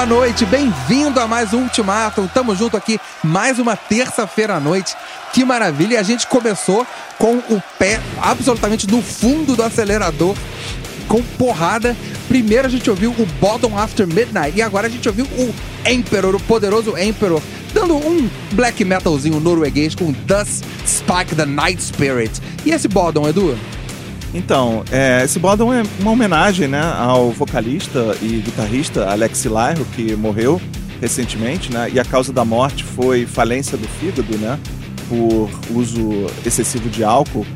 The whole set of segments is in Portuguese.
Boa noite, bem-vindo a mais um Ultimatum. Tamo junto aqui mais uma terça-feira à noite. Que maravilha! E a gente começou com o pé absolutamente no fundo do acelerador, com porrada. Primeiro a gente ouviu o Bottom After Midnight e agora a gente ouviu o Emperor, o poderoso Emperor, dando um black metalzinho norueguês com Thus Spike the Night Spirit. E esse Bottom, Edu? Então, é, esse Bottom é uma homenagem né, ao vocalista e guitarrista Alex Lairo, que morreu recentemente, né? E a causa da morte foi falência do fígado, né? Por uso excessivo de álcool.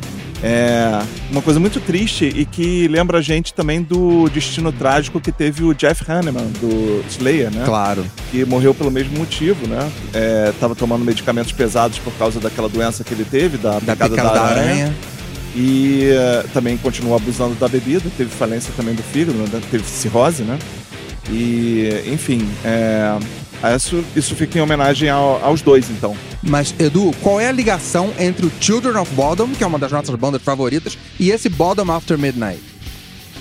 É uma coisa muito triste e que lembra a gente também do destino trágico que teve o Jeff Hanneman, do Slayer, né? Claro. Que morreu pelo mesmo motivo, né? É, tava tomando medicamentos pesados por causa daquela doença que ele teve, da, Da picada da aranha. E eh, também continuou abusando da bebida, teve falência também do fígado, né? teve cirrose, né? E, enfim, é, isso, isso fica em homenagem ao- aos dois, então. Mas, Edu, qual é a ligação entre o Children of Bodom, que é uma das nossas bandas favoritas, e esse Bodom After Midnight?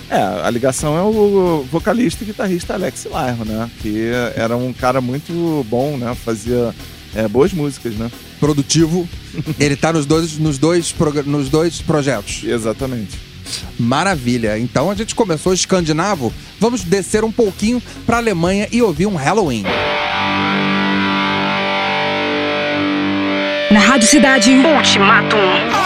É, a ligação é o vocalista e guitarrista Alex Lairo, né? Que era um cara muito bom, né? Fazia é, boas músicas, né? Produtivo. Ele tá nos dois, nos, dois, nos dois projetos. Exatamente. Maravilha. Então a gente começou escandinavo. Vamos descer um pouquinho pra Alemanha e ouvir um Halloween. Na Rádio Cidade. Ultimatum.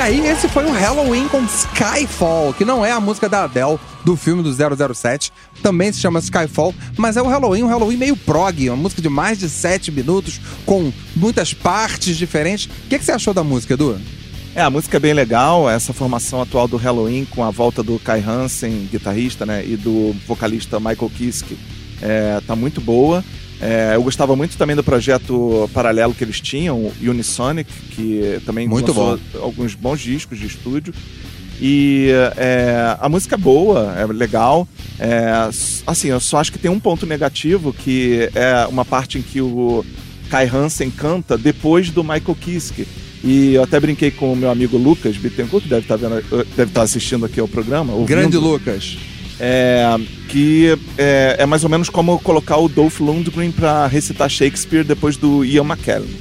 Aí, esse foi o Halloween com Skyfall, que não é a música da Adele do filme do 007. Também se chama Skyfall, mas é o Halloween, um Halloween meio prog, uma música de mais de 7 minutos, com muitas partes diferentes. O que, que você achou da música, Edu? É, a música é bem legal, essa formação atual do Halloween com a volta do Kai Hansen, guitarrista, né, e do vocalista Michael Kiske, é, tá muito boa. É, eu gostava muito também do projeto paralelo que eles tinham, o Unisonic, que também Muito lançou alguns bons discos de estúdio. E é, a música é boa, é legal. É, assim, eu só acho que tem um ponto negativo, que é uma parte em que o Kai Hansen canta depois do Michael Kiske. E eu até brinquei com o meu amigo Lucas Bittencourt, que deve estar, vendo, deve estar assistindo aqui ao programa. ouvindo. Grande Lucas. É, que é, é mais ou menos como colocar o Dolph Lundgren pra recitar Shakespeare depois do Ian McKellen.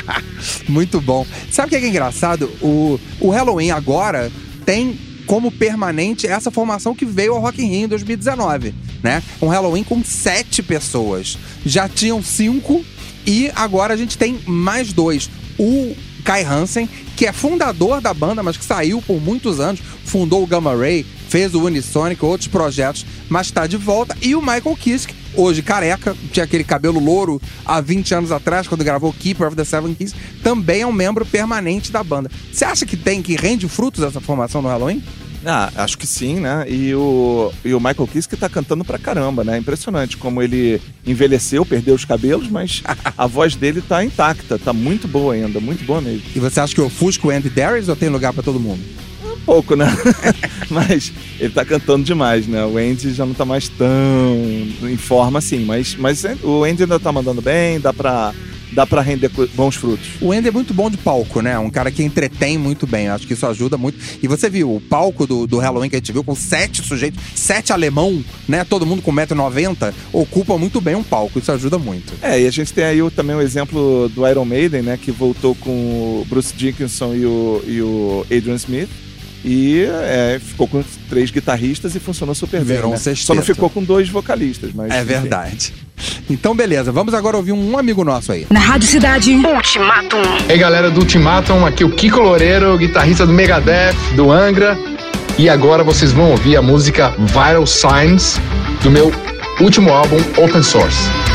Muito bom. Sabe o que é engraçado? O, o Halloween agora tem como permanente essa formação que veio ao Rock in Rio em 2019, né? Um Halloween com sete pessoas. Já tinham cinco e agora a gente tem mais dois. O Kai Hansen, que é fundador da banda, mas que saiu por muitos anos, fundou o Gamma Ray, fez o Unisonic, outros projetos, mas está de volta. E o Michael Kiske, hoje careca, tinha aquele cabelo louro há 20 anos atrás, quando gravou Keeper of the Seven Keys, também é um membro permanente da banda. Você acha que tem, que rende frutos essa formação no Halloween? Ah, acho que sim, né? E o, e o Michael Kiske tá cantando pra caramba, né? Impressionante como ele envelheceu, perdeu os cabelos, mas a voz dele tá intacta, tá muito boa ainda, muito boa mesmo. E você acha que eu ofusco o Andy Darius ou tem lugar pra todo mundo? Um pouco, né? mas ele tá cantando demais, né? O Andy já não tá mais tão em forma assim, mas, mas o Andy ainda tá mandando bem, dá pra, dá pra render bons frutos. O Andy é muito bom de palco, né? Um cara que entretém muito bem. Acho que isso ajuda muito. E você viu o palco do, do Halloween que a gente viu com sete sujeitos, sete alemão, né? Todo mundo com 1,90m, ocupa muito bem um palco. Isso ajuda muito. É, e a gente tem aí o- também o exemplo do Iron Maiden, né? Que voltou com o Bruce Dickinson e o, e o Adrian Smith. E é, ficou com três guitarristas e funcionou super bem. Virou um né? Só não ficou com dois vocalistas, mas. É verdade. Então, beleza. Vamos agora ouvir um amigo nosso aí. Na Rádio Cidade. Ultimatum. Ei galera do Ultimatum, aqui o Kiko Loureiro, guitarrista do Megadeth, do Angra. E agora vocês vão ouvir a música Vital Signs do meu último álbum Open Source.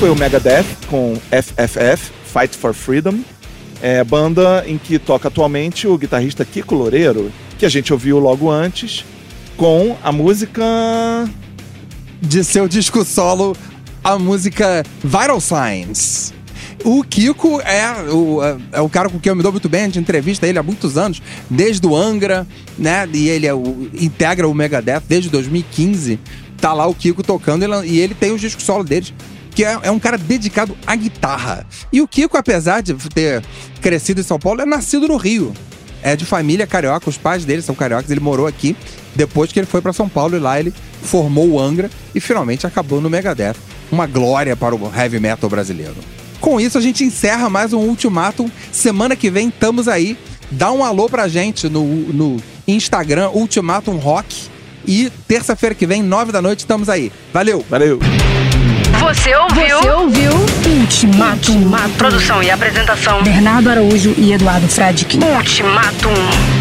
Foi o Megadeth com FFF, Fight for Freedom. É banda em que toca atualmente o guitarrista Kiko Loureiro, que a gente ouviu logo antes, com a música. De seu disco solo, a música Vital Signs. O Kiko é o, é o cara com quem eu me dou muito bem, a gente entrevista ele há muitos anos, desde o Angra, né? E ele é o, integra o Megadeth desde 2015. Tá lá o Kiko tocando e ele tem os discos solo deles, que é, é um cara dedicado à guitarra. E o Kiko, apesar de ter crescido em São Paulo, é nascido no Rio. É de família carioca, os pais dele são cariocas, ele morou aqui depois que ele foi pra São Paulo e lá ele formou o Angra e finalmente acabou no Megadeth. Uma glória para o heavy metal brasileiro. Com isso, a gente encerra mais um Ultimatum. Semana que vem, estamos aí. Dá um alô pra gente no, no Instagram, Ultimatum Rock. E terça-feira que vem, nove da noite, estamos aí. Valeu! Valeu! Você ouviu? Você ouviu Ultimatum. Produção e apresentação. Bernardo Araújo e Eduardo Fradique. Ultimatum.